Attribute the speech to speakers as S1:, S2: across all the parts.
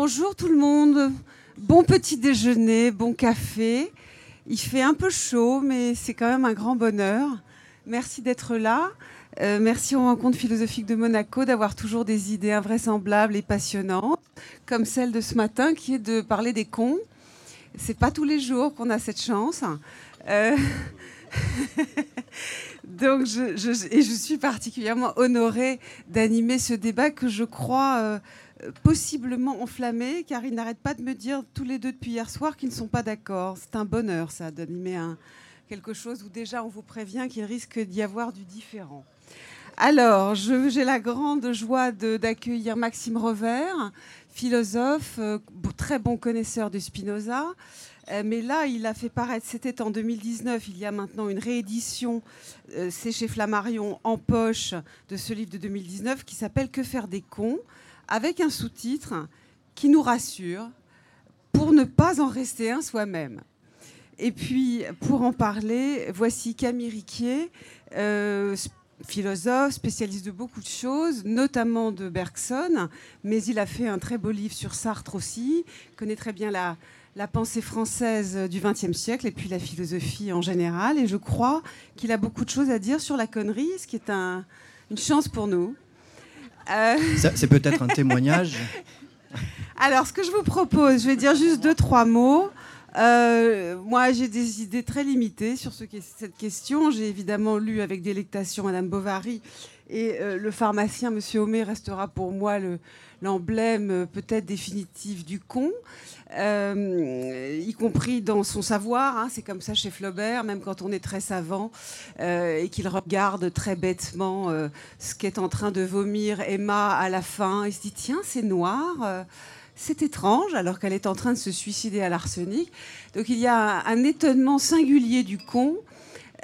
S1: bonjour tout le monde. Bon petit déjeuner, bon café. Il fait un peu chaud, mais c'est quand même un grand bonheur. Merci d'être là. Euh, merci aux rencontres philosophiques de Monaco d'avoir toujours des idées invraisemblables et passionnantes, comme celle de ce matin qui est de parler des cons. C'est pas tous les jours qu'on a cette chance. Euh, donc, je, et je suis particulièrement honorée d'animer ce débat que je crois euh, possiblement enflammé, car ils n'arrêtent pas de me dire tous les deux depuis hier soir qu'ils ne sont pas d'accord. C'est un bonheur, ça, d'animer un, quelque chose où déjà on vous prévient qu'il risque d'y avoir du différent. Alors, j'ai la grande joie d'accueillir Maxime Revers, philosophe, euh, très bon connaisseur de Spinoza. Euh, mais là, il a fait paraître, c'était en 2019, il y a maintenant une réédition, euh, c'est chez Flammarion, en poche, de ce livre de 2019 qui s'appelle Que faire des cons, avec un sous-titre qui nous rassure pour ne pas en rester un soi-même. Et puis, pour en parler, voici Camille Riquier, philosophe, spécialiste de beaucoup de choses, notamment de Bergson, mais il a fait un très beau livre sur Sartre aussi, connaît très bien la, pensée française du XXe siècle et puis la philosophie en général. Et je crois qu'il a beaucoup de choses à dire sur la connerie, ce qui est une chance pour nous.
S2: Euh, c'est peut-être un témoignage.
S1: Alors, ce que je vous propose, je vais dire juste deux, trois mots. Euh, moi, j'ai des idées très limitées sur ce, cette question. J'ai évidemment lu avec délectation Madame Bovary et euh, le pharmacien, Monsieur Homé, restera pour moi l'emblème peut-être définitif du con, y compris dans son savoir. Hein. c'est comme ça chez Flaubert, même quand on est très savant et qu'il regarde très bêtement ce qu'est en train de vomir Emma à la fin. Il se dit tiens, c'est noir. C'est étrange, alors qu'elle est en train de se suicider à l'arsenic. Donc il y a un, étonnement singulier du con.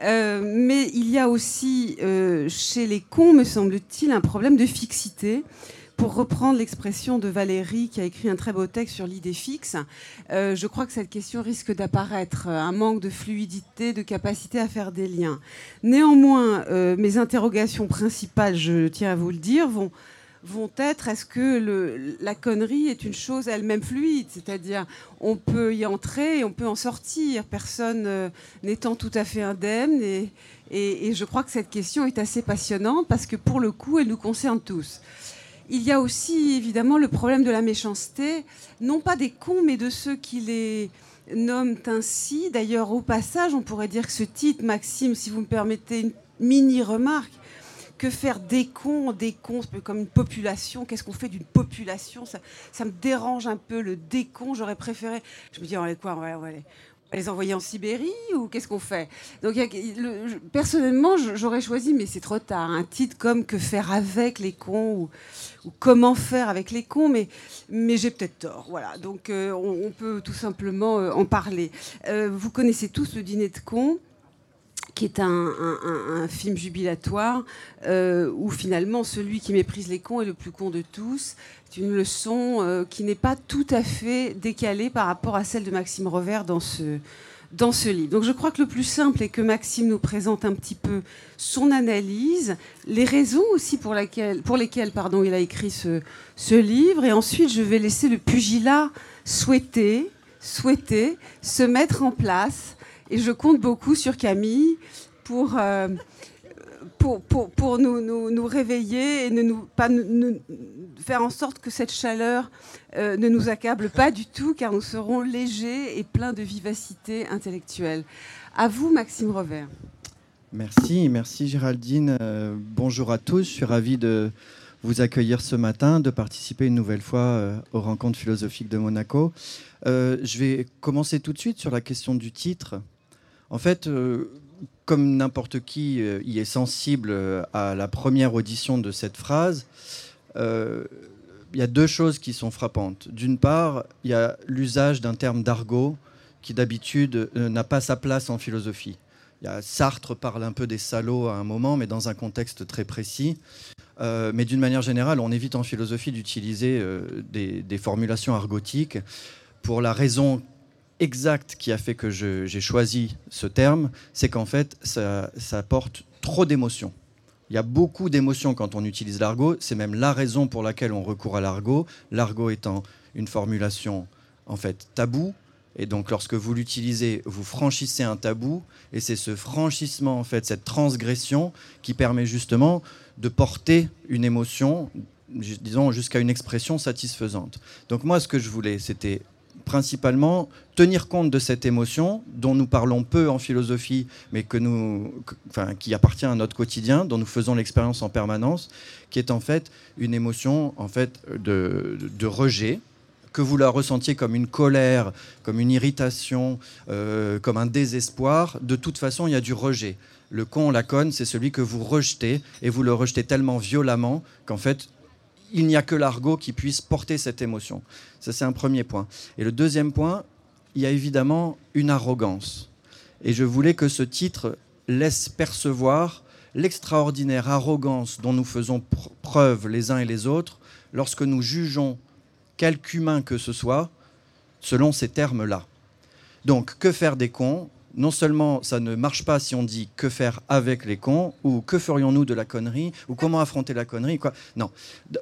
S1: Euh, mais il y a aussi euh, chez les cons, me semble-t-il, un problème de fixité. Pour reprendre l'expression de Valérie, qui a écrit un très beau texte sur l'idée fixe, euh, je crois que cette question risque d'apparaître, un manque de fluidité, de capacité à faire des liens. Néanmoins, mes interrogations principales, je tiens à vous le dire, vont vont être est-ce que la connerie est une chose elle-même fluide? C'est-à-dire, on peut y entrer et on peut en sortir, personne euh, n'étant tout à fait indemne. Et, je crois que cette question est assez passionnante parce que pour le coup, elle nous concerne tous. Il y a aussi évidemment le problème de la méchanceté, non pas des cons, mais de ceux qui les nomment ainsi. D'ailleurs, au passage, on pourrait dire que ce titre, Maxime, si vous me permettez une mini remarque, que faire des cons, des cons, comme une population Qu'est-ce qu'on fait d'une population? Ça, me dérange un peu, le décon. J'aurais préféré. Je me dis, on va, quoi, les, envoyer en Sibérie ou qu'est-ce qu'on fait? Donc, personnellement, j'aurais choisi, mais c'est trop tard, un titre comme Que faire avec les cons ou, Comment faire avec les cons, mais, mais j'ai peut-être tort. Voilà, donc euh, on, peut tout simplement euh, en parler. Euh, vous connaissez tous le dîner de cons qui est un, film jubilatoire euh, où finalement celui qui méprise les cons est le plus con de tous. C'est une leçon euh, qui n'est pas tout à fait décalée par rapport à celle de Maxime Revers dans ce, dans ce livre. Donc je crois que le plus simple est que Maxime nous présente un petit peu son analyse, les raisons aussi pour, pour lesquelles pardon, il a écrit ce, ce livre, et ensuite je vais laisser le pugilat souhaiter, souhaiter se mettre en place et je compte beaucoup sur Camille pour, euh, pour, pour, pour nous, nous, nous, réveiller et ne nous, pas nous, faire en sorte que cette chaleur euh, ne nous accable pas du tout, car nous serons légers et pleins de vivacité intellectuelle. À vous, Maxime Revers.
S2: Merci, merci Géraldine. Euh, bonjour à tous. Je suis ravi de vous accueillir ce matin, de participer une nouvelle fois aux rencontres philosophiques de Monaco. je vais commencer tout de suite sur la question du titre. En fait, euh, comme n'importe qui euh, y est sensible euh, à la première audition de cette phrase, il y a deux choses qui sont frappantes. D'une part, il y a l'usage d'un terme d'argot qui d'habitude n'a pas sa place en philosophie. Sartre parle un peu des salauds à un moment, mais dans un contexte très précis. mais d'une manière générale, on évite en philosophie d'utiliser des, formulations argotiques pour la raison exact qui a fait que j'ai choisi ce terme, c'est qu'en fait, ça, ça, apporte trop d'émotions. Il y a beaucoup d'émotions quand on utilise l'argot. C'est même la raison pour laquelle on recourt à l'argot. L'argot étant une formulation en fait tabou. Et donc, lorsque vous l'utilisez, vous franchissez un tabou. Et c'est ce franchissement, en fait, cette transgression qui permet justement de porter une émotion, disons, jusqu'à une expression satisfaisante. Donc, moi, ce que je voulais, c'était principalement tenir compte de cette émotion dont nous parlons peu en philosophie, mais que nous, enfin, qui appartient à notre quotidien, dont nous faisons l'expérience en permanence, qui est en fait une émotion en fait de, rejet, que vous la ressentiez comme une colère, comme une irritation, euh, comme un désespoir, de toute façon, il y a du rejet. Le con, la conne, c'est celui que vous rejetez, et vous le rejetez tellement violemment qu'en fait, il n'y a que l'argot qui puisse porter cette émotion. Ça, c'est un premier point. Et le deuxième point, il y a évidemment une arrogance. Et je voulais que ce titre laisse percevoir l'extraordinaire arrogance dont nous faisons preuve les uns et les autres lorsque nous jugeons quelque humain que ce soit selon ces termes-là. Donc, que faire des cons? Non seulement ça ne marche pas si on dit que faire avec les cons, ou que ferions-nous de la connerie, ou comment affronter la connerie, quoi. Non.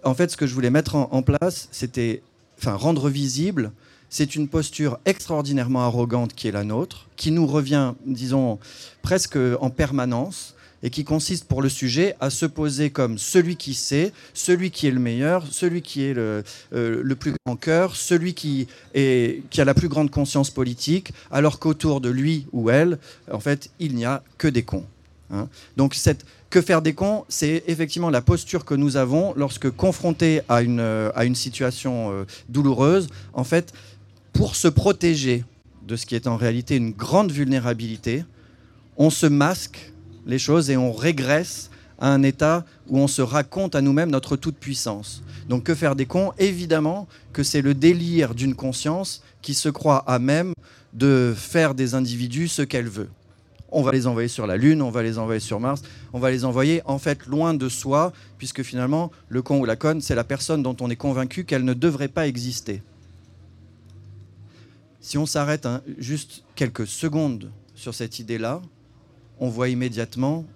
S2: En fait, ce que je voulais mettre en, place, c'était, enfin, rendre visible, c'est une posture extraordinairement arrogante qui est la nôtre, qui nous revient, disons, presque en permanence, et qui consiste pour le sujet à se poser comme celui qui sait, celui qui est le meilleur, celui qui est le, euh, le plus grand cœur, celui qui, est, qui a la plus grande conscience politique, alors qu'autour de lui ou elle, en fait, il n'y a que des cons. Hein. Donc cette que faire des cons, c'est effectivement la posture que nous avons lorsque confrontés à une, à une situation euh, douloureuse, en fait, pour se protéger de ce qui est en réalité une grande vulnérabilité, on se masque les choses et on régresse à un état où on se raconte à nous-mêmes notre toute-puissance. Donc que faire des cons? Évidemment que c'est le délire d'une conscience qui se croit à même de faire des individus ce qu'elle veut. On va les envoyer sur la Lune, on va les envoyer sur Mars, on va les envoyer en fait loin de soi, puisque finalement, le con ou la conne, c'est la personne dont on est convaincu qu'elle ne devrait pas exister. Si on s'arrête juste quelques secondes sur cette idée-là, on voit immédiatement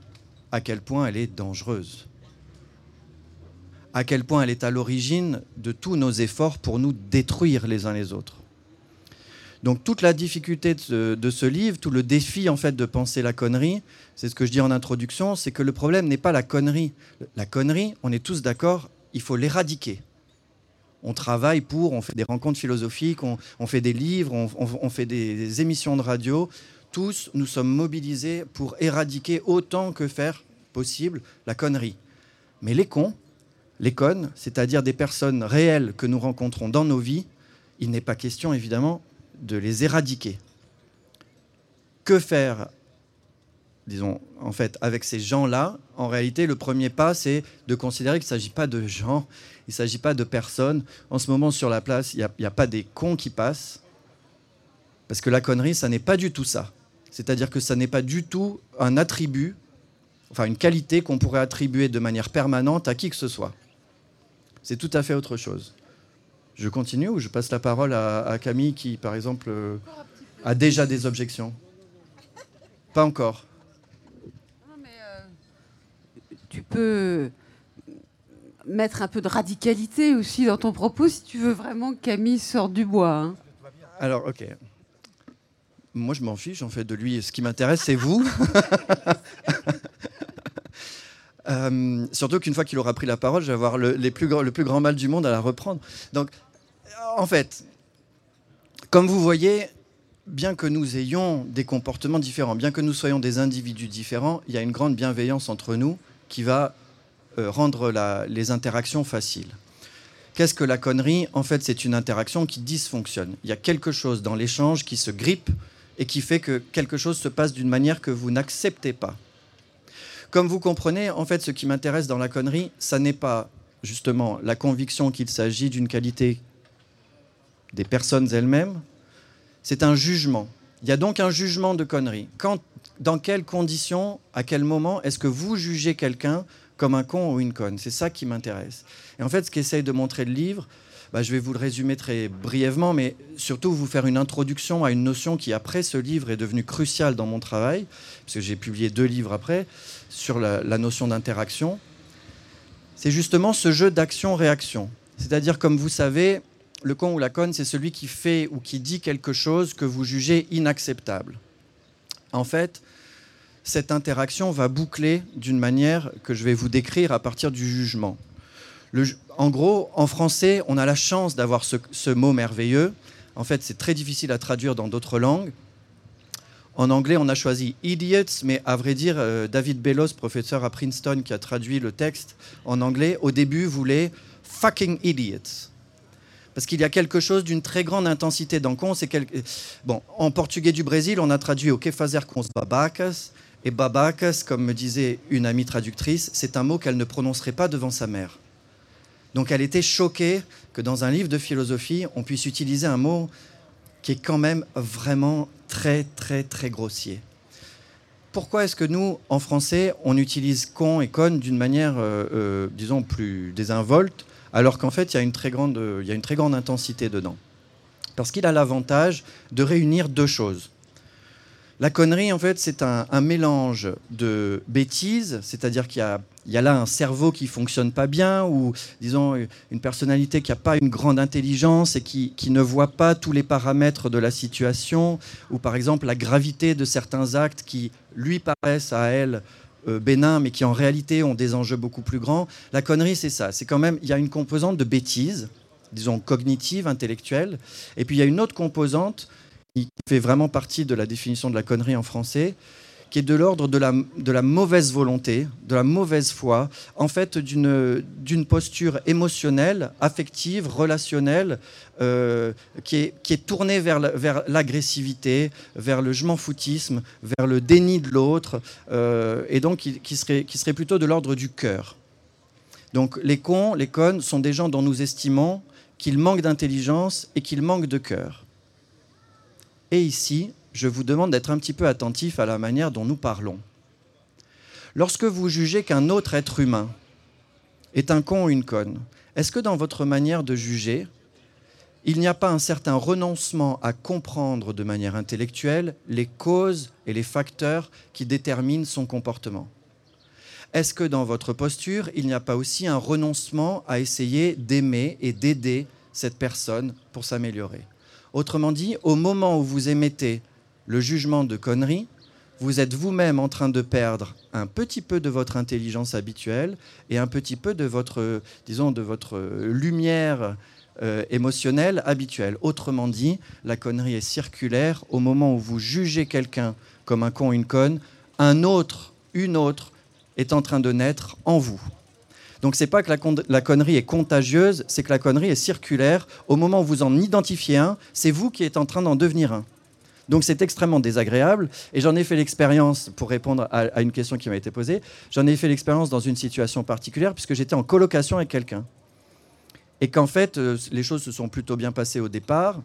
S2: à quel point elle est dangereuse, à quel point elle est à l'origine de tous nos efforts pour nous détruire les uns les autres. Donc toute la difficulté de ce, livre, tout le défi en fait de penser la connerie, c'est ce que je dis en introduction, c'est que le problème n'est pas la connerie. La connerie, on est tous d'accord, il faut l'éradiquer. On travaille pour, on fait des rencontres philosophiques, on, fait des livres, on, fait des émissions de radio tous, nous sommes mobilisés pour éradiquer autant que faire possible la connerie. Mais les cons, les connes, c'est-à-dire des personnes réelles que nous rencontrons dans nos vies, il n'est pas question évidemment de les éradiquer. Que faire, disons, en fait, avec ces gens-là? En réalité, le premier pas, c'est de considérer qu'il ne s'agit pas de gens, il ne s'agit pas de personnes. En ce moment, sur la place, il n'y a, a pas des cons qui passent, parce que la connerie, ça n'est pas du tout ça. C'est-à-dire que ça n'est pas du tout un attribut, enfin une qualité qu'on pourrait attribuer de manière permanente à qui que ce soit. C'est tout à fait autre chose. Je continue ou je passe la parole à, Camille qui, par exemple, euh, a déjà des objections? Pas encore.
S1: Euh, tu peux mettre un peu de radicalité aussi dans ton propos si tu veux vraiment que Camille sorte du bois. Hein.
S2: Alors, ok. Moi, je m'en fiche, en fait, de lui. Ce qui m'intéresse, c'est vous. Euh, surtout qu'une fois qu'il aura pris la parole, je vais avoir le, les plus, le plus grand mal du monde à la reprendre. Donc, en fait, comme vous voyez, bien que nous ayons des comportements différents, bien que nous soyons des individus différents, il y a une grande bienveillance entre nous qui va euh, rendre les interactions faciles. Qu'est-ce que la connerie? En fait, c'est une interaction qui dysfonctionne. Il y a quelque chose dans l'échange qui se grippe et qui fait que quelque chose se passe d'une manière que vous n'acceptez pas. Comme vous comprenez, en fait, ce qui m'intéresse dans la connerie, ça n'est pas justement la conviction qu'il s'agit d'une qualité des personnes elles-mêmes, c'est un jugement. Il y a donc un jugement de connerie. Dans quelles conditions, à quel moment est-ce que vous jugez quelqu'un comme un con ou une conne? C'est ça qui m'intéresse. Et en fait, ce qu'essaye de montrer le livre, bah, je vais vous le résumer très brièvement, mais surtout vous faire une introduction à une notion qui, après ce livre, est devenue cruciale dans mon travail, parce que j'ai publié deux livres après, sur la, la notion d'interaction. C'est justement ce jeu d'action-réaction. C'est-à-dire, comme vous savez, le con ou la conne, c'est celui qui fait ou qui dit quelque chose que vous jugez inacceptable. En fait, cette interaction va boucler d'une manière que je vais vous décrire à partir du jugement. En gros, en français, on a la chance d'avoir ce, mot merveilleux. En fait, c'est très difficile à traduire dans d'autres langues. En anglais, on a choisi idiots, mais à vrai dire, euh, David Bellos, professeur à Princeton, qui a traduit le texte en anglais, au début voulait fucking idiots. Parce qu'il y a quelque chose d'une très grande intensité dans con. Bon, en portugais du Brésil, on a traduit au que fazer com os babacas. Et babacas, comme me disait une amie traductrice, c'est un mot qu'elle ne prononcerait pas devant sa mère. Donc elle était choquée que dans un livre de philosophie, on puisse utiliser un mot qui est quand même vraiment très, très, très grossier. Pourquoi est-ce que nous, en français, on utilise con et conne d'une manière, euh, euh, disons, plus désinvolte alors qu'en fait, il y, a une très grande, il y a une très grande intensité dedans? Parce qu'il a l'avantage de réunir deux choses. La connerie, en fait, c'est un, mélange de bêtises, c'est-à-dire qu'il y, a, là un cerveau qui fonctionne pas bien, ou disons une personnalité qui n'a pas une grande intelligence et qui, ne voit pas tous les paramètres de la situation, ou par exemple la gravité de certains actes qui lui paraissent à elle euh, bénins, mais qui en réalité ont des enjeux beaucoup plus grands. La connerie, c'est ça. C'est quand même, il y a une composante de bêtise, disons cognitive, intellectuelle, et puis il y a une autre composante qui fait vraiment partie de la définition de la connerie en français, qui est de l'ordre de la, de la mauvaise volonté, de la mauvaise foi, en fait d'une posture émotionnelle, affective, relationnelle, euh, qui, est, qui est tournée vers l'agressivité, vers, le je m'en foutisme, vers le déni de l'autre, euh, et donc qui, qui, serait, qui serait plutôt de l'ordre du cœur. Donc les cons, les connes sont des gens dont nous estimons qu'ils manquent d'intelligence et qu'ils manquent de cœur. Et ici, je vous demande d'être un petit peu attentif à la manière dont nous parlons. Lorsque vous jugez qu'un autre être humain est un con ou une conne, est-ce que dans votre manière de juger, il n'y a pas un certain renoncement à comprendre de manière intellectuelle les causes et les facteurs qui déterminent son comportement? Est-ce que dans votre posture, il n'y a pas aussi un renoncement à essayer d'aimer et d'aider cette personne pour s'améliorer? Autrement dit, au moment où vous émettez le jugement de connerie, vous êtes vous-même en train de perdre un petit peu de votre intelligence habituelle et un petit peu de votre, disons, de votre lumière euh, émotionnelle habituelle. Autrement dit, la connerie est circulaire. Au moment où vous jugez quelqu'un comme un con ou une conne, un autre, une autre, est en train de naître en vous. Donc c'est pas que la, connerie est contagieuse, c'est que la connerie est circulaire. Au moment où vous en identifiez un, c'est vous qui êtes en train d'en devenir un. Donc c'est extrêmement désagréable. Et j'en ai fait l'expérience, pour répondre à, une question qui m'a été posée, j'en ai fait l'expérience dans une situation particulière, puisque j'étais en colocation avec quelqu'un. Et qu'en fait, euh, les choses se sont plutôt bien passées au départ,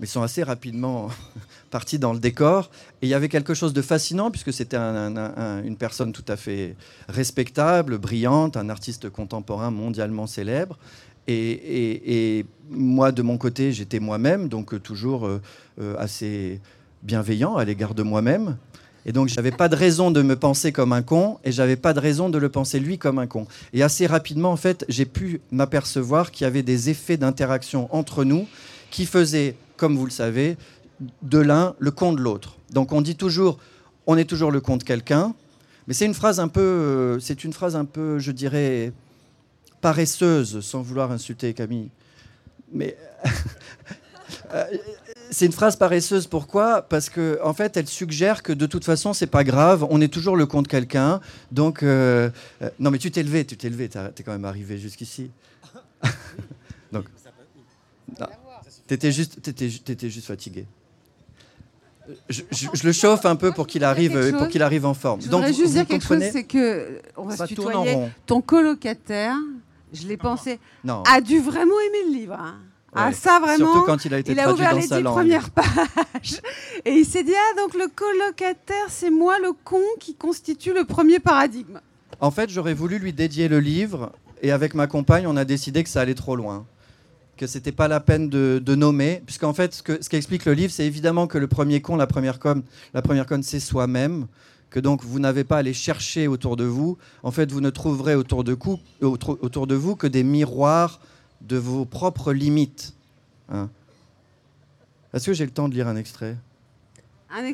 S2: mais sont assez rapidement parties dans le décor. Et il y avait quelque chose de fascinant, puisque c'était une personne tout à fait respectable, brillante, un artiste contemporain mondialement célèbre. Et, moi, de mon côté, j'étais moi-même, donc euh, toujours euh, euh, assez bienveillant à l'égard de moi-même. Et donc, j'avais pas de raison de me penser comme un con, et j'avais pas de raison de le penser lui comme un con. Et assez rapidement, en fait, j'ai pu m'apercevoir qu'il y avait des effets d'interaction entre nous qui faisaient, comme vous le savez, de l'un le con de l'autre. Donc, on dit toujours, on est toujours le con de quelqu'un, mais c'est une phrase un peu, c'est une phrase un peu, je dirais, paresseuse, sans vouloir insulter Camille. Mais euh, c'est une phrase paresseuse. Pourquoi? Parce que en fait, elle suggère que de toute façon, c'est pas grave. On est toujours le compte de quelqu'un. Donc, euh, euh, non, mais tu t'es levé, tu t'es levé. T'es quand même arrivé jusqu'ici. Donc, t'étais juste, étais, étais juste fatigué. Je, le chauffe un peu pour qu'il arrive, pour qu'il arrive en forme.
S1: Je voudrais juste dire quelque chose, c'est que on va se tutoyer. Ton colocataire je l'ai pensé, non. a dû vraiment aimer le livre. Hein. Ah, ça vraiment.
S2: Surtout quand il a été
S1: il
S2: a
S1: ouvert
S2: dans
S1: les dix premières pages. Et il s'est dit Ah, donc le colocataire, c'est moi le con qui constitue le premier paradigme.
S2: En fait, j'aurais voulu lui dédier le livre Et avec ma compagne, on a décidé que ça allait trop loin que c'était pas la peine de, nommer, puisqu'en fait, ce, que, ce qu'explique le livre, c'est évidemment que le premier con, la première conne, la première conne, c'est soi-même, que donc vous n'avez pas à aller chercher autour de vous. En fait, vous ne trouverez autour de, autour de vous que des miroirs de vos propres limites. Hein. Est-ce que j'ai le temps de lire un extrait?
S1: Un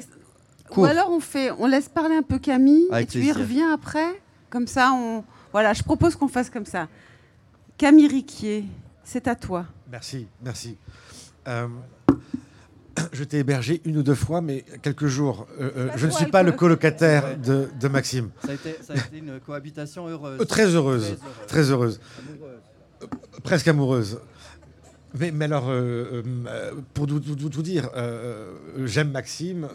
S1: Ou alors on fait, on laisse parler un peu Camille et tu y reviens après? Comme ça, on. Voilà, je propose qu'on fasse comme ça. Camille Riquier, c'est à toi.
S3: Merci, merci. Euh, je t'ai hébergé une ou deux fois, mais quelques jours. Euh, euh, je ne suis pas le colocataire de, Maxime.
S2: Ça a, été, une cohabitation heureuse.
S3: très heureuse, très heureuse. Presque amoureuse. Mais, mais alors, pour tout, tout dire, j'aime Maxime.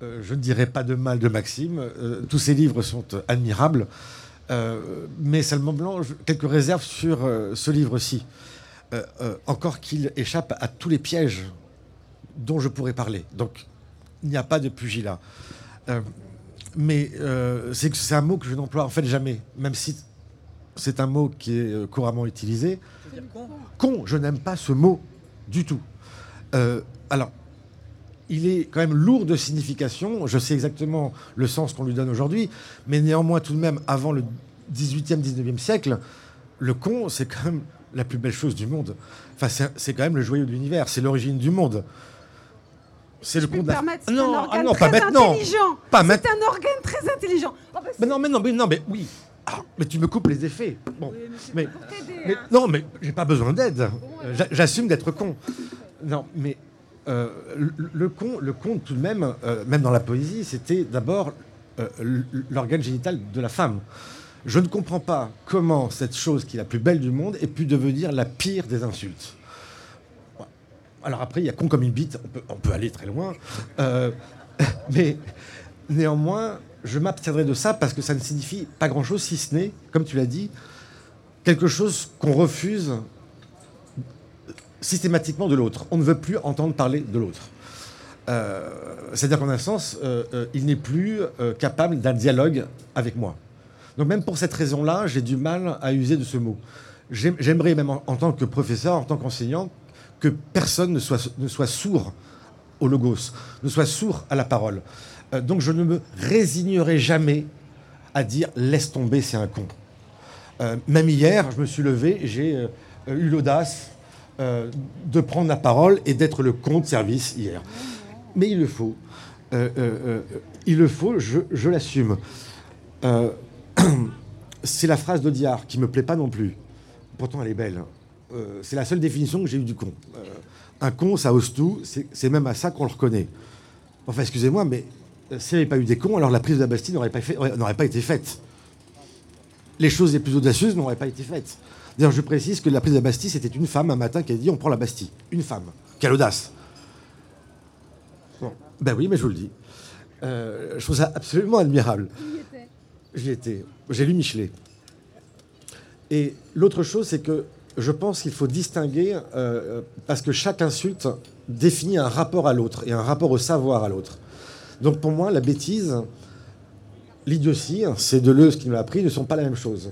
S3: je ne dirai pas de mal de Maxime. tous ses livres sont admirables. Euh, mais seulement blanc, quelques réserves sur euh, ce livre-ci. Euh, encore qu'il échappe à tous les pièges dont je pourrais parler. Donc, il n'y a pas de pugilat. mais c'est un mot que je n'emploie en fait jamais, même si c'est un mot qui est couramment utilisé. Con. je n'aime pas ce mot du tout. alors, il est quand même lourd de signification. Je sais exactement le sens qu'on lui donne aujourd'hui, mais néanmoins, tout de même, avant le 18e, 19e siècle, le con, c'est quand même la plus belle chose du monde. Enfin, c'est quand même le joyau de l'univers, c'est l'origine du monde.
S1: C'est le con non, un ah non, pas maintenant. Pas C'est un organe très intelligent.
S3: Oh, bah, mais non, mais non, mais non, mais oui. Ah, mais tu me coupes les effets. Bon, mais, hein. non, mais j'ai pas besoin d'aide. J'assume d'être con. Non, mais euh, le, con, le tout de même, euh, même dans la poésie, c'était d'abord euh, l'organe génital de la femme. Je ne comprends pas comment cette chose qui est la plus belle du monde ait pu devenir la pire des insultes. Alors après, il y a con comme une bite, on peut, aller très loin. mais néanmoins, je m'abstiendrai de ça parce que ça ne signifie pas grand-chose, si ce n'est, comme tu l'as dit, quelque chose qu'on refuse systématiquement de l'autre. On ne veut plus entendre parler de l'autre. Euh, c'est-à-dire qu'en un sens, euh, euh, il n'est plus capable d'un dialogue avec moi. Donc même pour cette raison-là, j'ai du mal à user de ce mot. J'aimerais même en, tant que professeur, en tant qu'enseignant, que personne ne soit, ne soit sourd au logos, ne soit sourd à la parole. donc je ne me résignerai jamais à dire laisse tomber, c'est un con. même hier, je me suis levé, j'ai eu l'audace euh, de prendre la parole et d'être le compte service hier. Mais il le faut. Euh, euh, il le faut, je, l'assume. c'est la phrase d'Audiard qui me plaît pas non plus. Pourtant, elle est belle. c'est la seule définition que j'ai eue du con. un con, ça ose tout. C'est même à ça qu'on le reconnaît. Enfin, excusez-moi, mais s'il n'y avait pas eu des cons, alors la prise de la Bastille n'aurait pas été faite. Les choses les plus audacieuses n'auraient pas été faites. D'ailleurs, je précise que la prise de la Bastille, c'était une femme un matin qui a dit on prend la Bastille. Une femme. Quelle audace. Ben oui, mais je vous le dis. Euh, je trouve ça absolument admirable. J'y étais. J'ai lu Michelet. Et l'autre chose, c'est que je pense qu'il faut distinguer, euh, parce que chaque insulte définit un rapport à l'autre et un rapport au savoir à l'autre. Donc pour moi, la bêtise, l'idiotie, c'est Deleuze qui nous l'a appris, ne sont pas la même chose.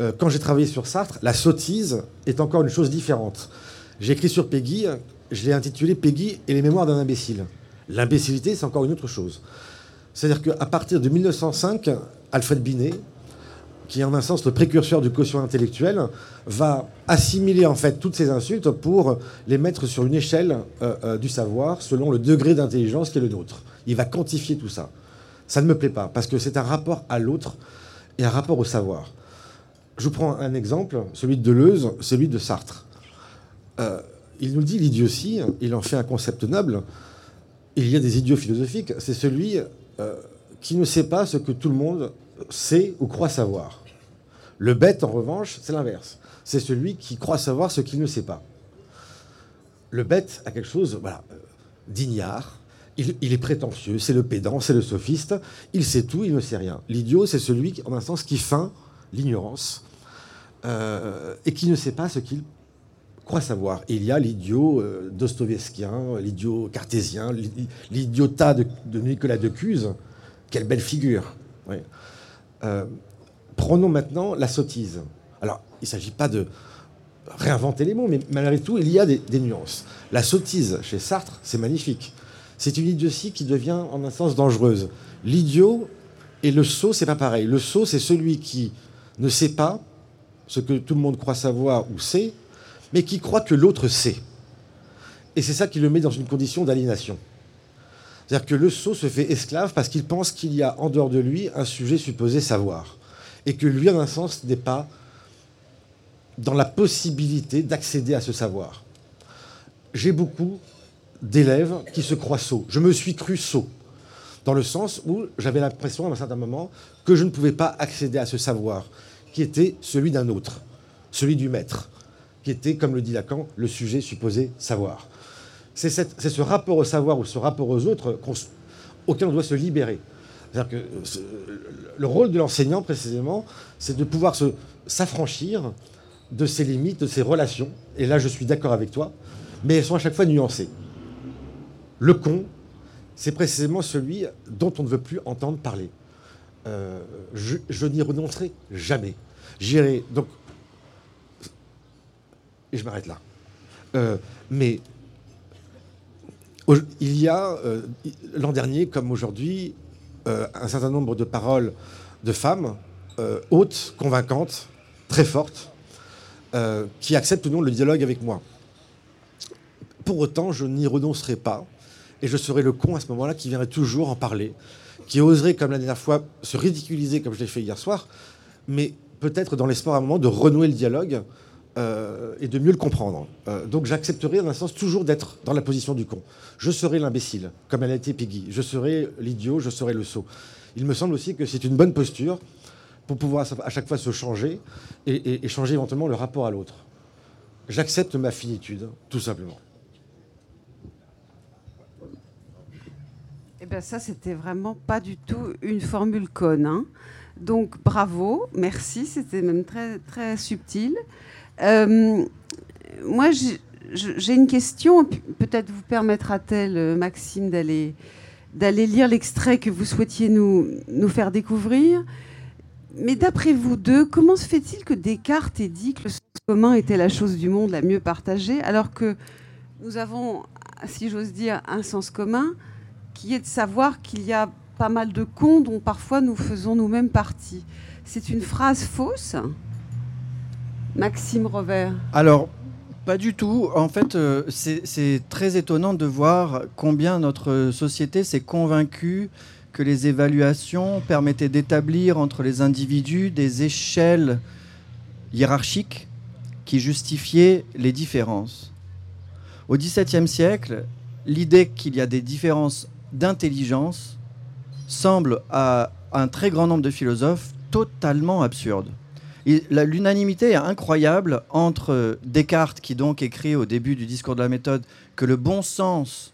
S3: Euh, quand j'ai travaillé sur Sartre, la sottise est encore une chose différente. J'ai écrit sur Peggy, je l'ai intitulé Peggy et les mémoires d'un imbécile. L'imbécilité, c'est encore une autre chose. C'est-à-dire qu'à partir de 1905, Alfred Binet, qui est en un sens le précurseur du quotient intellectuel, va assimiler en fait toutes ces insultes pour les mettre sur une échelle euh, euh, du savoir selon le degré d'intelligence qui est le nôtre. Il va quantifier tout ça. Ça ne me plaît pas parce que c'est un rapport à l'autre et un rapport au savoir. Je vous prends un exemple, celui de Deleuze, celui de Sartre. Euh, il nous dit l'idiotie, il en fait un concept noble. Il y a des idiots philosophiques, c'est celui euh, qui ne sait pas ce que tout le monde sait ou croit savoir. Le bête, en revanche, c'est l'inverse. C'est celui qui croit savoir ce qu'il ne sait pas. Le bête a quelque chose voilà, euh, d'ignare, il, il, est prétentieux, c'est le pédant, c'est le sophiste, il sait tout, il ne sait rien. L'idiot, c'est celui, en un sens, qui feint l'ignorance euh, et qui ne sait pas ce qu'il croit savoir. il y a l'idiot euh, dostoevskien, l'idiot cartésien, l'idiotat de, Nicolas Decuse. Quelle belle figure. Euh, prenons maintenant la sottise. Alors, il ne s'agit pas de réinventer les mots, mais malgré tout, il y a des, nuances. La sottise chez Sartre, c'est magnifique. C'est une idiotie qui devient en un sens dangereuse. L'idiot et le sot, c'est pas pareil. Le sot, c'est celui qui ne sait pas ce que tout le monde croit savoir ou sait, mais qui croit que l'autre sait. Et c'est ça qui le met dans une condition d'aliénation. C'est-à-dire que le sot se fait esclave parce qu'il pense qu'il y a en dehors de lui un sujet supposé savoir. Et que lui, en un sens, n'est pas dans la possibilité d'accéder à ce savoir. J'ai beaucoup d'élèves qui se croient sots. Je me suis cru sot, dans le sens où j'avais l'impression à un certain moment que je ne pouvais pas accéder à ce savoir, qui était celui d'un autre, celui du maître, qui était, comme le dit Lacan, le sujet supposé savoir. C'est ce rapport au savoir ou ce rapport aux autres auquel on doit se libérer. Que le rôle de l'enseignant, précisément, c'est de pouvoir s'affranchir de ses limites, de ses relations. Et là, je suis d'accord avec toi, mais elles sont à chaque fois nuancées. Le con, c'est précisément celui dont on ne veut plus entendre parler. Euh, je, n'y renoncerai jamais. J'irai donc et je m'arrête là. Euh, mais il y a euh, l'an dernier, comme aujourd'hui, un certain nombre de paroles de femmes hautes, convaincantes, très fortes, qui acceptent ou non le dialogue avec moi. Pour autant, je n'y renoncerai pas, et je serai le con à ce moment-là qui viendrait toujours en parler, qui oserait, comme la dernière fois, se ridiculiser comme je l'ai fait hier soir, mais peut-être dans l'espoir à un moment de renouer le dialogue euh, et de mieux le comprendre. Euh, donc j'accepterai, dans un sens, toujours d'être dans la position du con. Je serai l'imbécile, comme elle a été Piggy. Je serai l'idiot, je serai le sot. Il me semble aussi que c'est une bonne posture pour pouvoir à chaque fois se changer et, changer éventuellement le rapport à l'autre. J'accepte ma finitude, tout simplement.
S1: Eh bien ça, c'était vraiment pas du tout une formule conne. Hein. Donc bravo, merci, c'était même très, très subtil. Euh, moi, j'ai une question, peut-être vous permettra-t-elle, euh, Maxime, d'aller lire l'extrait que vous souhaitiez nous, nous faire découvrir. Mais d'après vous deux, comment se fait-il que Descartes ait dit que le sens commun était la chose du monde la mieux partagée, alors que nous avons, si j'ose dire, un sens commun qui est de savoir qu'il y a pas mal de cons dont parfois nous faisons nous-mêmes partie. C'est une phrase fausse Maxime Robert
S2: Alors, pas du tout. En fait, euh, c'est très étonnant de voir combien notre société s'est convaincue que les évaluations permettaient d'établir entre les individus des échelles hiérarchiques qui justifiaient les différences. Au XVIIe siècle, l'idée qu'il y a des différences d'intelligence semble à un très grand nombre de philosophes totalement absurde. L'unanimité est incroyable entre Descartes, qui donc écrit au début du discours de la méthode que le bon sens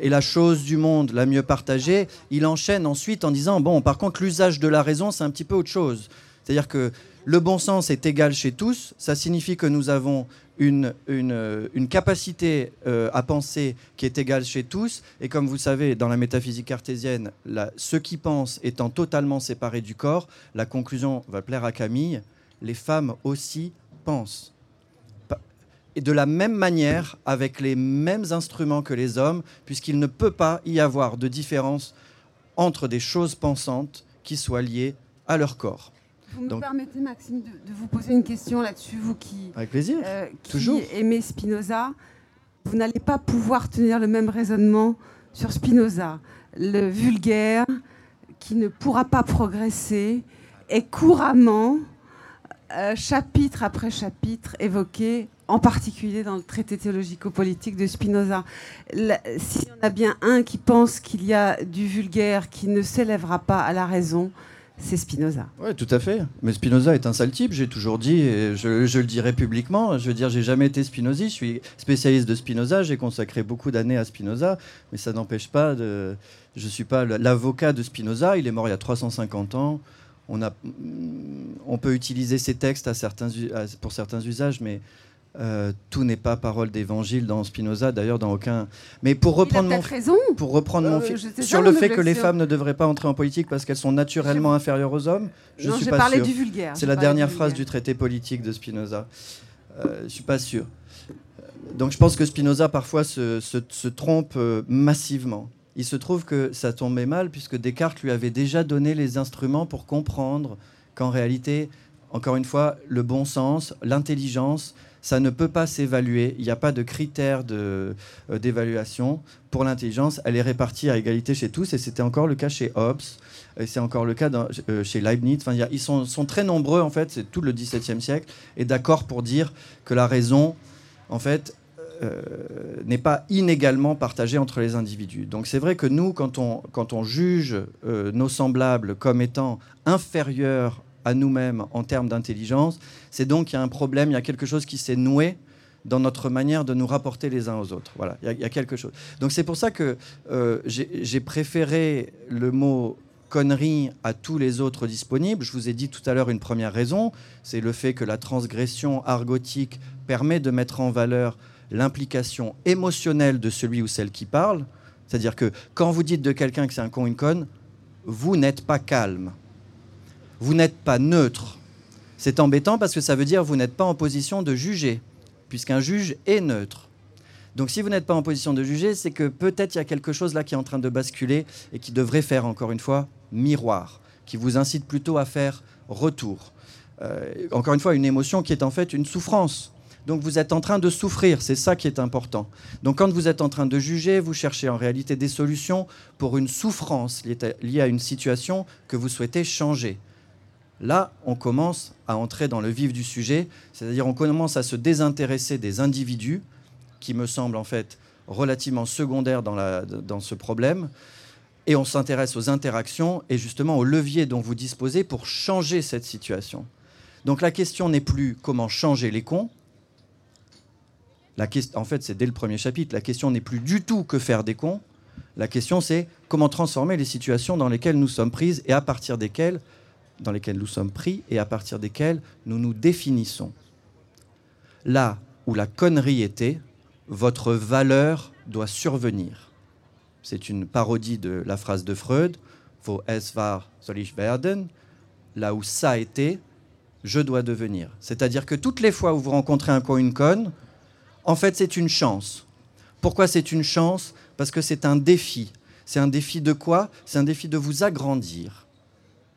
S2: et la chose du monde la mieux partagée, il enchaîne ensuite en disant, bon, par contre, l'usage de la raison, c'est un petit peu autre chose. C'est-à-dire que le bon sens est égal chez tous, ça signifie que nous avons une, capacité euh, à penser qui est égale chez tous, et comme vous savez, dans la métaphysique cartésienne, ce qui pense étant totalement séparé du corps, la conclusion va plaire à Camille, les femmes aussi pensent et de la même manière, avec les mêmes instruments que les hommes, puisqu'il ne peut pas y avoir de différence entre des choses pensantes qui soient liées à leur corps.
S1: Vous me permettez, Maxime, de, vous poser une question là-dessus, vous qui,
S2: avec plaisir.
S1: Euh, Toujours. aimez Spinoza, vous n'allez pas pouvoir tenir le même raisonnement sur Spinoza. Le vulgaire, qui ne pourra pas progresser, est couramment, euh, chapitre après chapitre, évoqué en particulier dans le traité théologico-politique de Spinoza. S'il y en a bien un qui pense qu'il y a du vulgaire qui ne s'élèvera pas à la raison, c'est Spinoza.
S2: Oui, tout à fait. Mais Spinoza est un sale type, j'ai toujours dit, et je, le dirai publiquement. Je veux dire, j'ai jamais été Spinozi, je suis spécialiste de Spinoza, j'ai consacré beaucoup d'années à Spinoza, mais ça n'empêche pas de. Je ne suis pas l'avocat de Spinoza, il est mort il y a 350 ans. On, peut utiliser ses textes pour certains usages, mais Euh, tout n'est pas parole d'évangile dans Spinoza, d'ailleurs dans aucun. Mais pour reprendre mon,
S1: raison.
S2: pour reprendre mon
S1: Euh,
S2: fil sur le fait que les femmes ne devraient pas entrer en politique parce qu'elles sont naturellement inférieures aux hommes, je
S1: non,
S2: suis pas sûr.
S1: du vulgaire.
S2: C'est la dernière
S1: du
S2: phrase
S1: vulgaire.
S2: du traité politique de Spinoza. Euh, je suis pas sûr. Donc je pense que Spinoza parfois se, se- se trompe euh, massivement. Il se trouve que ça tombait mal puisque Descartes lui avait déjà donné les instruments pour comprendre qu'en réalité, encore une fois, le bon sens, l'intelligence, ça ne peut pas s'évaluer. Il n'y a pas de critères euh, d'évaluation pour l'intelligence. Elle est répartie à égalité chez tous et c'était encore le cas chez Hobbes. Et c'est encore le cas euh, chez Leibniz. Enfin, ils sont, très nombreux, en fait, c'est tout le XVIIe siècle, et d'accord pour dire que la raison, en fait, euh, n'est pas inégalement partagée entre les individus. Donc c'est vrai que nous, quand on, quand on juge nos semblables comme étant inférieurs à nous-mêmes en termes d'intelligence, c'est donc qu'il y a un problème, il y a quelque chose qui s'est noué dans notre manière de nous rapporter les uns aux autres. Voilà, il y a- quelque chose. Donc c'est pour ça que euh, j'ai préféré le mot connerie à tous les autres disponibles. Je vous ai dit tout à l'heure une première raison, c'est le fait que la transgression argotique permet de mettre en valeur l'implication émotionnelle de celui ou celle qui parle. C'est-à-dire que quand vous dites de quelqu'un que c'est un con, une conne, vous n'êtes pas calme. Vous n'êtes pas neutre. C'est embêtant parce que ça veut dire que vous n'êtes pas en position de juger, puisqu'un juge est neutre. Donc si vous n'êtes pas en position de juger, c'est que peut-être il y a quelque chose là qui est en train de basculer et qui devrait faire, encore une fois, miroir, qui vous incite plutôt à faire retour. Euh, encore une fois, une émotion qui est en fait une souffrance. Donc vous êtes en train de souffrir, c'est ça qui est important. Donc quand vous êtes en train de juger, vous cherchez en réalité des solutions pour une souffrance liée à- liée à une situation que vous souhaitez changer. Là, on commence à entrer dans le vif du sujet, c'est-à-dire on commence à se désintéresser des individus, qui me semblent en fait relativement secondaires dans, ce problème, et on s'intéresse aux interactions et justement aux leviers dont vous disposez pour changer cette situation. Donc la question n'est plus comment changer les cons. En fait, c'est dès le premier chapitre. La question n'est plus du tout que faire des cons. La question, c'est comment transformer les situations dans lesquelles nous sommes prises et à partir desquelles, dans lesquelles nous sommes pris et à partir desquelles nous nous définissons. Là où la connerie était, votre valeur doit survenir. C'est une parodie de la phrase de Freud, Wo es war, soll ich werden. Là où ça été, je dois devenir. C'est-à-dire que toutes les fois où vous rencontrez un con, une conne, en fait, c'est une chance. Pourquoi c'est une chance? Parce que c'est un défi. C'est un défi de quoi? C'est un défi de vous agrandir.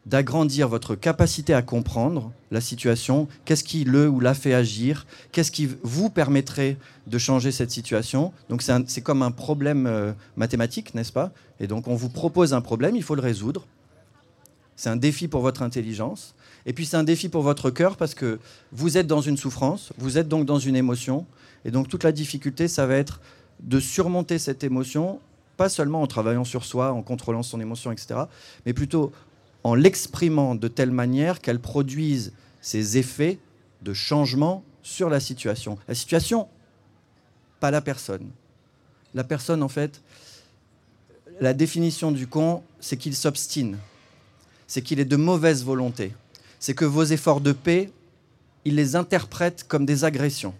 S2: D'agrandir votre capacité à comprendre la situation. Qu'est-ce qui le ou la fait agir Qu'est-ce qui vous permettrait de changer cette situation Donc c'est comme un problème euh, mathématique, n'est-ce pas? Et donc on vous propose un problème, il faut le résoudre. C'est un défi pour votre intelligence. Et puis c'est un défi pour votre cœur parce que vous êtes dans une souffrance, vous êtes donc dans une émotion. Et donc toute la difficulté, ça va être de surmonter cette émotion, pas seulement en travaillant sur soi, en contrôlant son émotion, etc., mais plutôt en l'exprimant de telle manière qu'elle produise ses effets de changement sur la situation. La situation, pas la personne. La personne, en fait, la définition du con, c'est qu'il s'obstine, c'est qu'il est de mauvaise volonté, c'est que vos efforts de paix, il les interprète comme des agressions.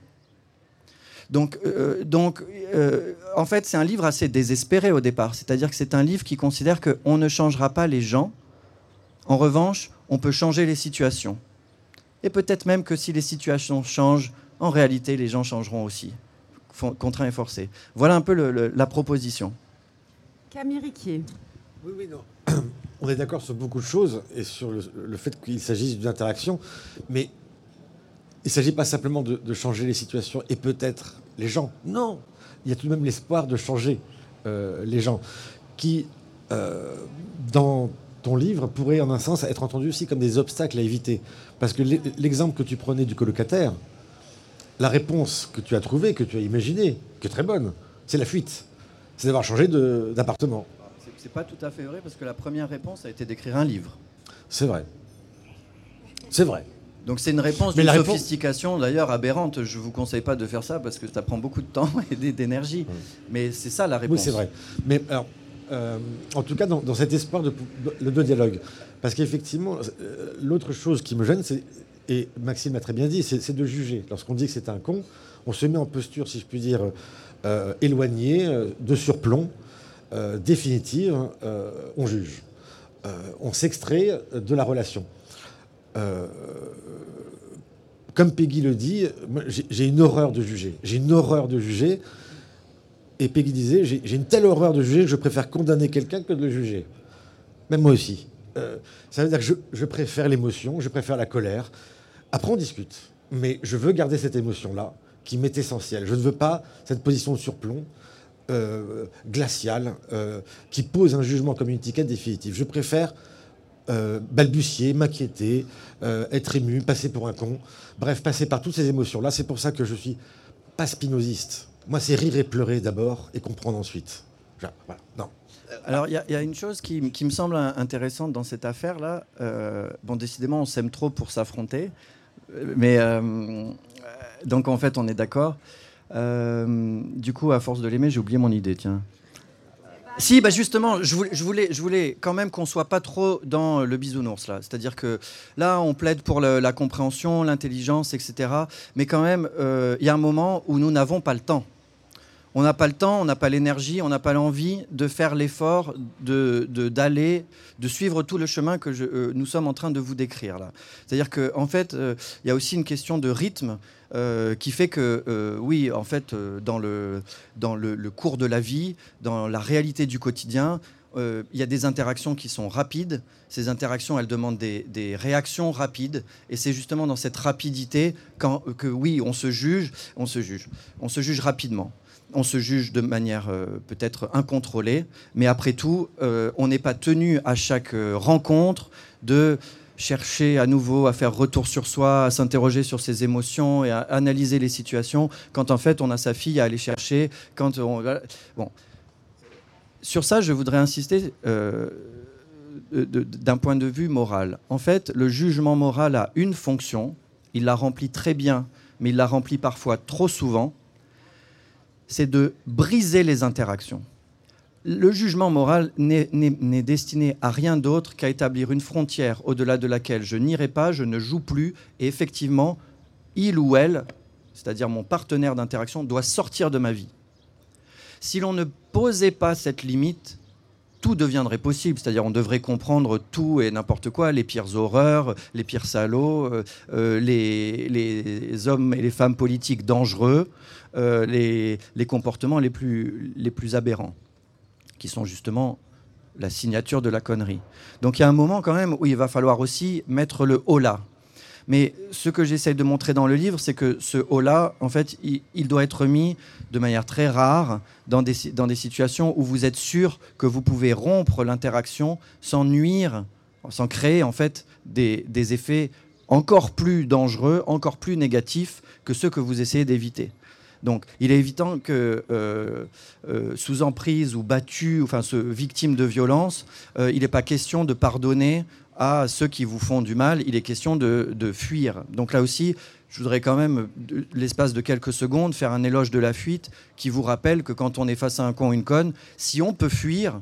S2: Donc, euh, donc euh, en fait, c'est un livre assez désespéré au départ. C'est-à-dire que c'est un livre qui considère qu'on ne changera pas les gens. En revanche, on peut changer les situations. Et peut-être même que si les situations changent, en réalité, les gens changeront aussi, contraints et forcés. Voilà un peu le- le- la proposition.
S1: Camille Riquier.
S3: Oui, oui, non. On est d'accord sur beaucoup de choses et sur le, le fait qu'il s'agisse d'une interaction, mais il ne s'agit pas simplement de, de changer les situations et peut-être les gens. Non, il y a tout de même l'espoir de changer euh, les gens, qui, euh, dans ton livre, pourrait en un sens être entendu aussi comme des obstacles à éviter. Parce que l'e- l'exemple que tu prenais du colocataire, la réponse que tu as trouvée, que tu as imaginée, qui est très bonne, c'est la fuite. C'est d'avoir changé d'appartement.
S2: C'est- pas tout à fait vrai parce que la première réponse a été d'écrire un livre.
S3: C'est vrai. C'est vrai.
S2: Donc c'est une réponse d'une
S3: réponse-
S2: sophistication d'ailleurs aberrante. Je vous conseille pas de faire ça parce que ça prend beaucoup de temps et d'énergie. Mais c'est ça la réponse.
S3: Oui, c'est vrai. Mais alors, euh, en tout cas, dans, cet espoir de, de, dialogue. Parce qu'effectivement, euh, l'autre chose qui me gêne, et Maxime l'a très bien dit, c'est de juger. Lorsqu'on dit que c'est un con, on se met en posture, si je puis dire, euh, éloignée, de surplomb, définitive, on juge. on s'extrait de la relation. comme Peggy le dit, j'ai une horreur de juger. J'ai une horreur de juger. Et Peggy disait, j'ai une telle horreur de juger que je préfère condamner quelqu'un que de le juger. Même moi aussi. ça veut dire que je, préfère l'émotion, je préfère la colère. Après, on discute. Mais je veux garder cette émotion-là qui m'est essentielle. Je ne veux pas cette position de surplomb euh, glaciale euh, qui pose un jugement comme une étiquette définitive. Je préfère euh, balbutier, m'inquiéter, être ému, passer pour un con. Bref, passer par toutes ces émotions-là. C'est pour ça que je suis pas spinoziste. Moi, c'est rire et pleurer d'abord et comprendre ensuite.
S2: Non. Alors, il y, a une chose qui, me semble intéressante dans cette affaire-là. bon, décidément, on s'aime trop pour s'affronter. Mais donc en fait, on est d'accord. Euh, du coup, à force de l'aimer, j'ai oublié mon idée, tiens. Si, bah justement, je voulais, quand même qu'on soit pas trop dans le bisounours là. C'est-à-dire que là, on plaide pour la compréhension, l'intelligence, etc. Mais quand même, euh, il y a un moment où nous n'avons pas le temps. On n'a pas le temps, on n'a pas l'énergie, on n'a pas l'envie de faire l'effort de, d'aller, de, suivre tout le chemin que euh, nous sommes en train de vous décrire là. C'est-à-dire qu'en en fait, il y a aussi une question de rythme. Euh, qui fait que, euh, oui, en fait, euh, dans, le, dans le, cours de la vie, dans la réalité du quotidien, il y a des interactions qui sont rapides. Ces interactions, elles demandent des, réactions rapides. Et c'est justement dans cette rapidité que, oui, on se juge, on se juge, on se juge rapidement. On se juge de manière peut-être incontrôlée, mais après tout, on n'est pas tenu à chaque rencontre de chercher à nouveau à faire retour sur soi, à s'interroger sur ses émotions et à analyser les situations, quand en fait on a sa fille à aller chercher. Quand on... bon. Sur ça, je voudrais insister euh, d'un point de vue moral. En fait, le jugement moral a une fonction, il la remplit très bien, mais il la remplit parfois trop souvent, c'est de briser les interactions le jugement moral n'est destiné à rien d'autre qu'à établir une frontière au-delà de laquelle je n'irai pas, je ne joue plus, et effectivement, il ou elle, c'est-à-dire mon partenaire d'interaction, doit sortir de ma vie. Si l'on ne posait pas cette limite, tout deviendrait possible, c'est-à-dire on devrait comprendre tout et n'importe quoi, les pires horreurs, les pires salauds, euh, euh, les, hommes et les femmes politiques dangereux, euh, les, comportements les plus aberrants qui sont justement la signature de la connerie. Donc il y a un moment quand même où il va falloir aussi mettre le haut. Mais ce que j'essaie de montrer dans le livre, c'est que ce haut là, en fait, il, doit être mis de manière très rare dans des, dans des situations où vous êtes sûr que vous pouvez rompre l'interaction sans nuire, sans créer en fait des, des effets encore plus dangereux, encore plus négatifs que ceux que vous essayez d'éviter. Donc, il est évident que euh, euh, sous emprise ou battu, enfin, ce, victime de violence, euh, il n'est pas question de pardonner à ceux qui vous font du mal, il est question de, fuir. Donc là aussi, je voudrais quand même, l'espace de quelques secondes, faire un éloge de la fuite qui vous rappelle que quand on est face à un con ou une conne, si on peut fuir,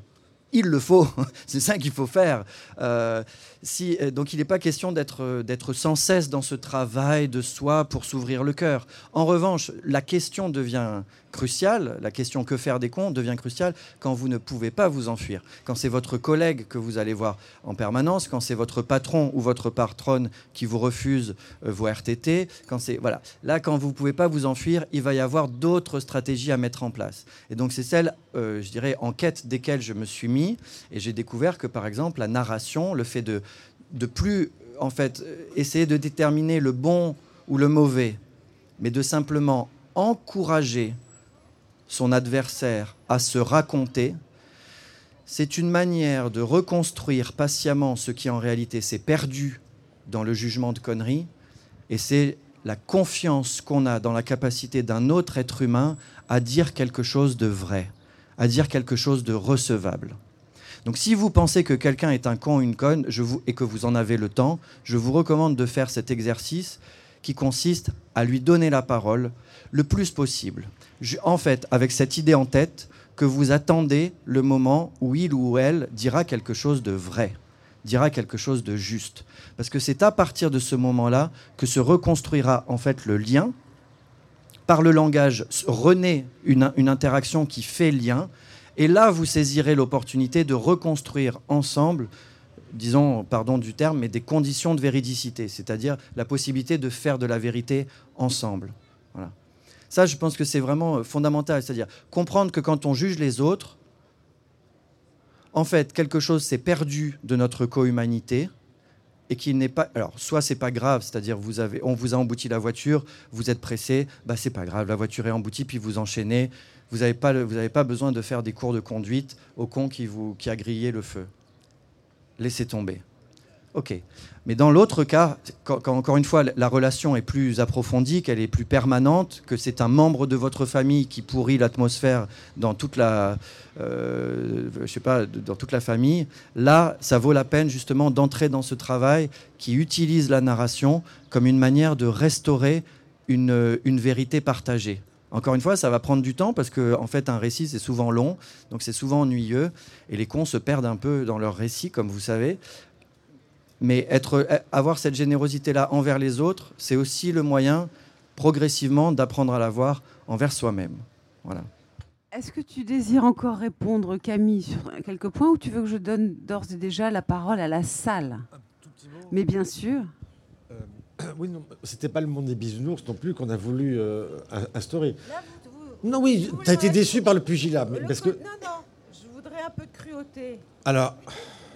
S2: il le faut. C'est ça qu'il faut faire. Euh, euh, donc il n'est pas question euh, d'être sans cesse dans ce travail de soi pour s'ouvrir le cœur. En revanche, la question devient cruciale, la question que faire des cons devient cruciale quand vous ne pouvez pas vous enfuir. Quand c'est votre collègue que vous allez voir en permanence, quand c'est votre patron ou votre patronne qui vous refuse vos RTT, quand c'est voilà. Là, quand vous ne pouvez pas vous enfuir, il va y avoir d'autres stratégies à mettre en place. Et donc c'est celle, je dirais, en quête desquelles je me suis mis, et j'ai découvert que par exemple la narration, le fait de de plus en fait essayer de déterminer le bon ou le mauvais, mais de simplement encourager son adversaire à se raconter, c'est une manière de reconstruire patiemment ce qui en réalité s'est perdu dans le jugement de conneries, et c'est la confiance qu'on a dans la capacité d'un autre être humain à dire quelque chose de vrai, à dire quelque chose de recevable. Donc si vous pensez que quelqu'un est un con ou une conne et que vous en avez le temps, je vous recommande de faire cet exercice qui consiste à lui donner la parole le plus possible. en fait, avec cette idée en tête que vous attendez le moment où il ou elle dira quelque chose de vrai. dira quelque chose de juste. Parce que c'est à partir de ce moment-là que se reconstruira en fait le lien. Par le langage, renaît une, une interaction qui fait lien. Et là, vous saisirez l'opportunité de reconstruire ensemble disons, pardon du terme, mais des conditions de véridicité, c'est-à-dire la possibilité de faire de la vérité ensemble. Voilà. Ça, je pense que c'est vraiment fondamental, c'est-à-dire comprendre que quand on juge les autres, en fait, quelque chose s'est perdu de notre co-humanité et qu'il n'est pas. Alors, soit c'est pas grave, c'est-à-dire vous avez, on vous a embouti la voiture, vous êtes pressé, bah c'est pas grave, la voiture est emboutie, puis vous enchaînez. Vous n'avez pas, besoin de faire des cours de conduite au con qui, vous, a grillé le feu. Laissez tomber. Ok. Mais dans l'autre cas, quand, encore une fois la relation est plus approfondie, qu'elle est plus permanente, que c'est un membre de votre famille qui pourrit l'atmosphère dans toute la, euh, je sais pas, dans toute la famille, là, ça vaut la peine justement d'entrer dans ce travail qui utilise la narration comme une manière de restaurer une vérité partagée. Encore une fois, ça va prendre du temps parce que en fait, un récit c'est souvent long, donc c'est souvent ennuyeux et les cons se perdent un peu dans leur récit, comme vous savez. Mais être, avoir cette générosité-là envers les autres, c'est aussi le moyen, progressivement, d'apprendre à la voir envers soi-même. Voilà.
S1: Est-ce que tu désires encore répondre, Camille, sur quelques points ou tu veux que je donne d'ores et déjà la parole à la salle? Mais bien sûr.
S3: Oui, non, c'était pas le monde des bisounours non plus qu'on a voulu euh, instaurer. non, oui, tu as été déçu par le pugilat. parce que... Non,
S1: non, je voudrais un peu de cruauté.
S3: Alors,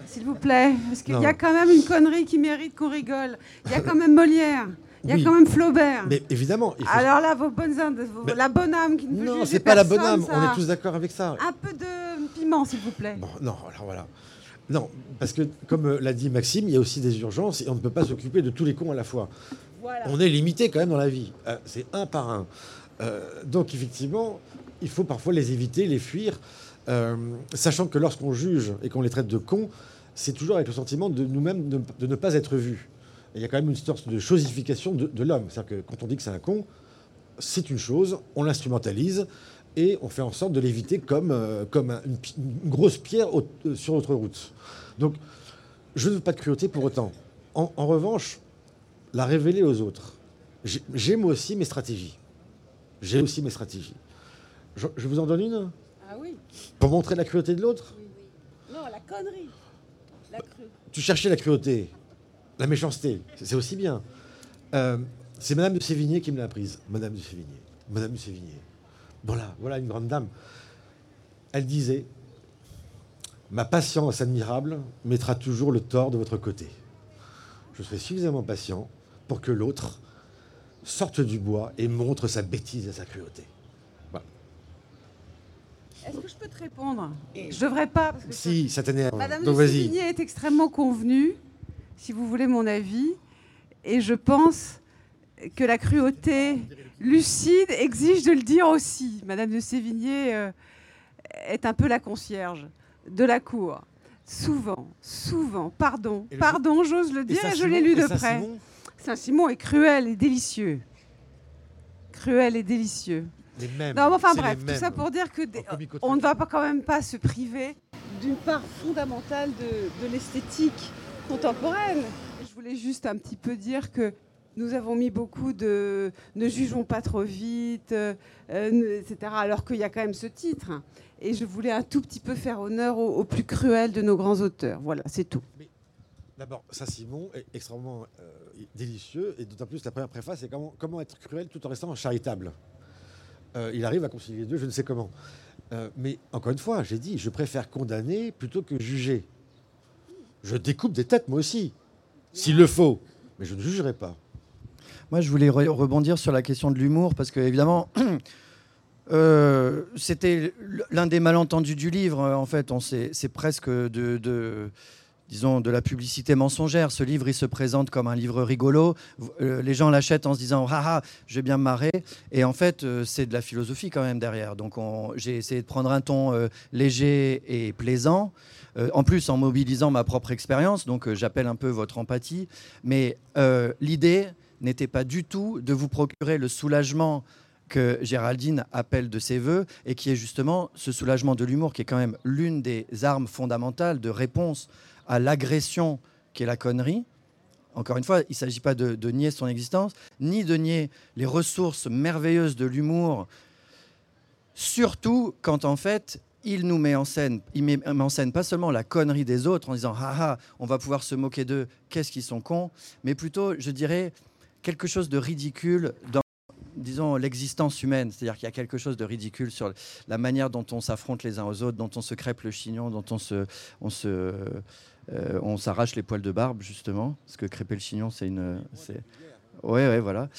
S1: s'il vous plaît, parce qu'il y a quand même une connerie qui mérite qu'on rigole. Il y a quand même Molière. Il y a quand même Flaubert.
S3: Mais évidemment.
S1: Alors là, vos bonnes âmes, la bonne âme qui
S3: ne Non, c'est pas la bonne âme. On est tous d'accord avec ça.
S1: Un peu de piment, s'il vous plaît.
S3: non, alors voilà. Non, parce que comme euh, l'a dit Maxime, il y a aussi des urgences et on ne peut pas s'occuper de tous les cons à la fois. On est limité quand même dans la vie. Euh, c'est un par un. Euh, donc effectivement, il faut parfois les éviter, les fuir, sachant que lorsqu'on juge et qu'on les traite de cons, c'est toujours avec le sentiment de nous-mêmes de, ne pas être vus. il y a quand même une sorte de chosification de, l'homme. C'est-à-dire que quand on dit que c'est un con, c'est une chose, on l'instrumentalise et on fait en sorte de l'éviter comme, euh, comme une, grosse pierre euh, sur notre route. Donc, je ne veux pas de cruauté pour autant. En, revanche, la révéler aux autres. J'ai moi aussi mes stratégies. J'ai aussi mes stratégies. Je, vous en donne une?
S1: Ah oui.
S3: Pour montrer la cruauté de l'autre?
S1: Oui, oui. Non, la connerie.
S3: Tu cherchais la cruauté, la méchanceté, c'est aussi bien. Euh, c'est Madame de Sévigné qui me l'a apprise. Madame de Sévigné. Madame de Sévigné. Voilà, voilà une grande dame. Elle disait Ma patience admirable mettra toujours le tort de votre côté. Je serai suffisamment patient pour que l'autre sorte du bois et montre sa bêtise et sa cruauté.
S1: Est-ce que je peux te répondre? Je devrais pas.
S3: si, ça t'énerve.
S1: Madame de Sévigné est extrêmement convenue, si vous voulez mon avis, et je pense que la cruauté lucide exige de le dire aussi. Madame de Sévigné euh, est un peu la concierge de la cour. Souvent, souvent, pardon, pardon, j'ose le dire, et, je l'ai lu de près. Saint-Simon est cruel et délicieux. Cruel et délicieux.
S3: Les mêmes.
S1: Non, enfin bref, tout ça pour dire que on ne va pas quand même pas se priver d'une part fondamentale de, de l'esthétique contemporaine. Je voulais juste un petit peu dire que nous avons mis beaucoup de ne jugeons pas trop vite, euh, etc. Alors qu'il y a quand même ce titre. Et je voulais un tout petit peu faire honneur au, plus cruel de nos grands auteurs. Voilà, c'est tout.
S3: D'abord, ça, Simon est extrêmement euh, délicieux. Et d'autant plus, la première préface, c'est comment, être cruel tout en restant charitable. Euh, il arrive à concilier les deux, je ne sais comment. mais encore une fois, j'ai dit, je préfère condamner plutôt que juger. Je découpe des têtes, moi aussi, s'il le faut. Mais je ne jugerai pas.
S2: Moi, je voulais rebondir sur la question de l'humour, parce que, évidemment, euh, c'était l'un des malentendus du livre. En fait, c'est presque de, disons, de la publicité mensongère. Ce livre, il se présente comme un livre rigolo. Euh, les gens l'achètent en se disant ah, ah je vais bien me marrer. Et en fait, euh, c'est de la philosophie quand même derrière. Donc, j'ai essayé de prendre un ton léger et plaisant. en plus, en mobilisant ma propre expérience, donc j'appelle un peu votre empathie. Mais l'idée, n'était pas du tout de vous procurer le soulagement que Géraldine appelle de ses voeux et qui est justement ce soulagement de l'humour qui est quand même l'une des armes fondamentales de réponse à l'agression qui est la connerie. Encore une fois, il ne s'agit pas de, de, nier son existence, ni de nier les ressources merveilleuses de l'humour, surtout quand en fait il nous met en scène, il met en scène pas seulement la connerie des autres en disant ah ah, on va pouvoir se moquer d'eux, qu'est-ce qu'ils sont cons, mais plutôt, je dirais, quelque chose de ridicule dans disons, l'existence humaine. C'est-à-dire qu'il y a quelque chose de ridicule sur la manière dont on s'affronte les uns aux autres, dont on se crêpe le chignon, dont on se, on se, euh, on s'arrache les poils de barbe justement, parce que crêper le chignon, c'est une, c'est, ouais, ouais, voilà.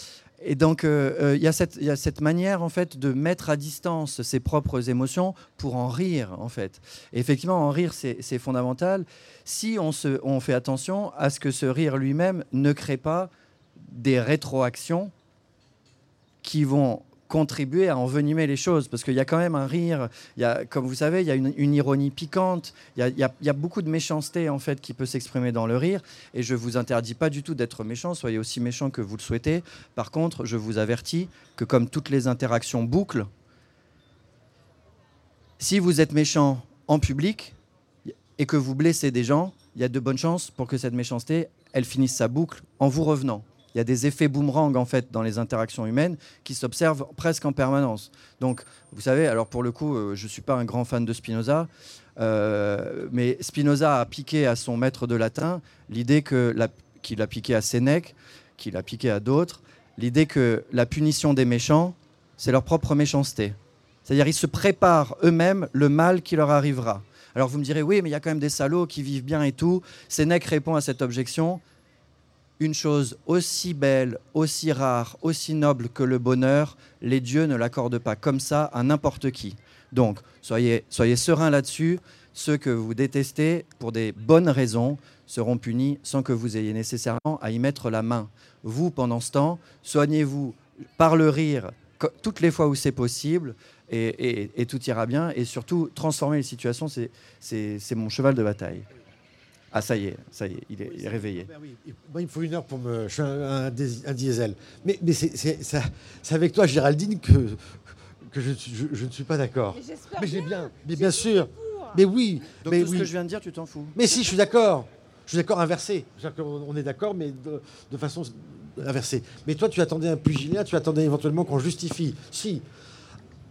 S2: Et donc, il euh, euh, y, y, a cette manière, en fait, de mettre à distance ses propres émotions pour en rire, en fait. Et effectivement, en rire, c'est fondamental. Si on, se, on fait attention à ce que ce rire lui-même ne crée pas des rétroactions qui vont contribuer à envenimer les choses, parce qu'il y a quand même un rire, il y a, comme vous savez, il y a une, ironie piquante, il y, a, y, a, beaucoup de méchanceté en fait qui peut s'exprimer dans le rire, et je vous interdis pas du tout d'être méchant, soyez aussi méchant que vous le souhaitez. Par contre, je vous avertis que comme toutes les interactions bouclent, si vous êtes méchant en public et que vous blessez des gens, il y a de bonnes chances pour que cette méchanceté, elle finisse sa boucle en vous revenant il y a des effets boomerang en fait dans les interactions humaines qui s'observent presque en permanence. Donc, vous savez, alors pour le coup, euh, je ne suis pas un grand fan de Spinoza, euh, mais Spinoza a piqué à son maître de latin l'idée qu'il a piqué à Sénèque, qu'il a piqué à d'autres, l'idée que la punition des méchants, c'est leur propre méchanceté. C'est-à-dire ils se préparent eux-mêmes le mal qui leur arrivera. Alors vous me direz, oui, mais il y a quand même des salauds qui vivent bien et tout. Sénèque répond à cette objection une chose aussi belle, aussi rare, aussi noble que le bonheur, les dieux ne l'accordent pas comme ça à n'importe qui. Donc, soyez, soyez sereins là-dessus. Ceux que vous détestez, pour des bonnes raisons, seront punis sans que vous ayez nécessairement à y mettre la main. Vous, pendant ce temps, soignez-vous par le rire toutes les fois où c'est possible et, et, tout ira bien. Et surtout, transformer les situations, c'est mon cheval de bataille. Ah, ça y est, ça y est, il est, réveillé.
S3: Ben Moi, il me faut une heure pour me. Je suis un, diesel. Mais, mais c'est avec toi, Géraldine, que, que je, je, ne suis pas d'accord.
S4: Mais
S3: j'ai bien. Mais bien sûr. Mais oui.
S2: Donc
S3: mais
S2: tout ce que je viens de dire, tu t'en fous.
S3: Mais si, je suis d'accord. Je suis d'accord inversé. On est d'accord, mais de, de, façon inversée. Mais toi, tu attendais un pugilat, tu attendais éventuellement qu'on justifie. Si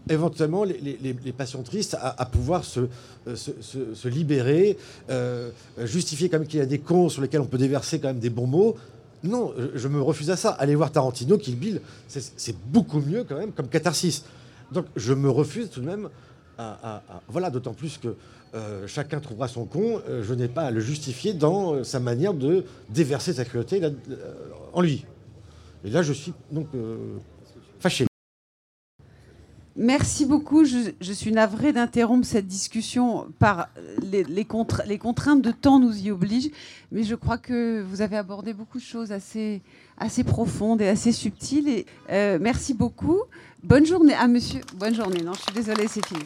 S3: éventuellement les, les, patients tristes à, pouvoir se, euh, se, libérer, euh, justifier quand même qu'il y a des cons sur lesquels on peut déverser quand même des bons mots. Non, je, me refuse à ça. Allez voir Tarantino, Kill Bill, c'est beaucoup mieux quand même comme catharsis. Donc je me refuse tout de même à... voilà, d'autant plus que euh, chacun trouvera son con, je n'ai pas à le justifier dans sa manière de déverser sa cruauté en lui. Et là, je suis donc fâché.
S1: Merci beaucoup. Je, suis navrée d'interrompre cette discussion par les, les, contraintes de temps nous y obligent, mais je crois que vous avez abordé beaucoup de choses assez, profondes et assez subtiles. Et, euh, merci beaucoup. Bonne journée. Ah, monsieur, bonne journée. Non, je suis désolée, c'est fini.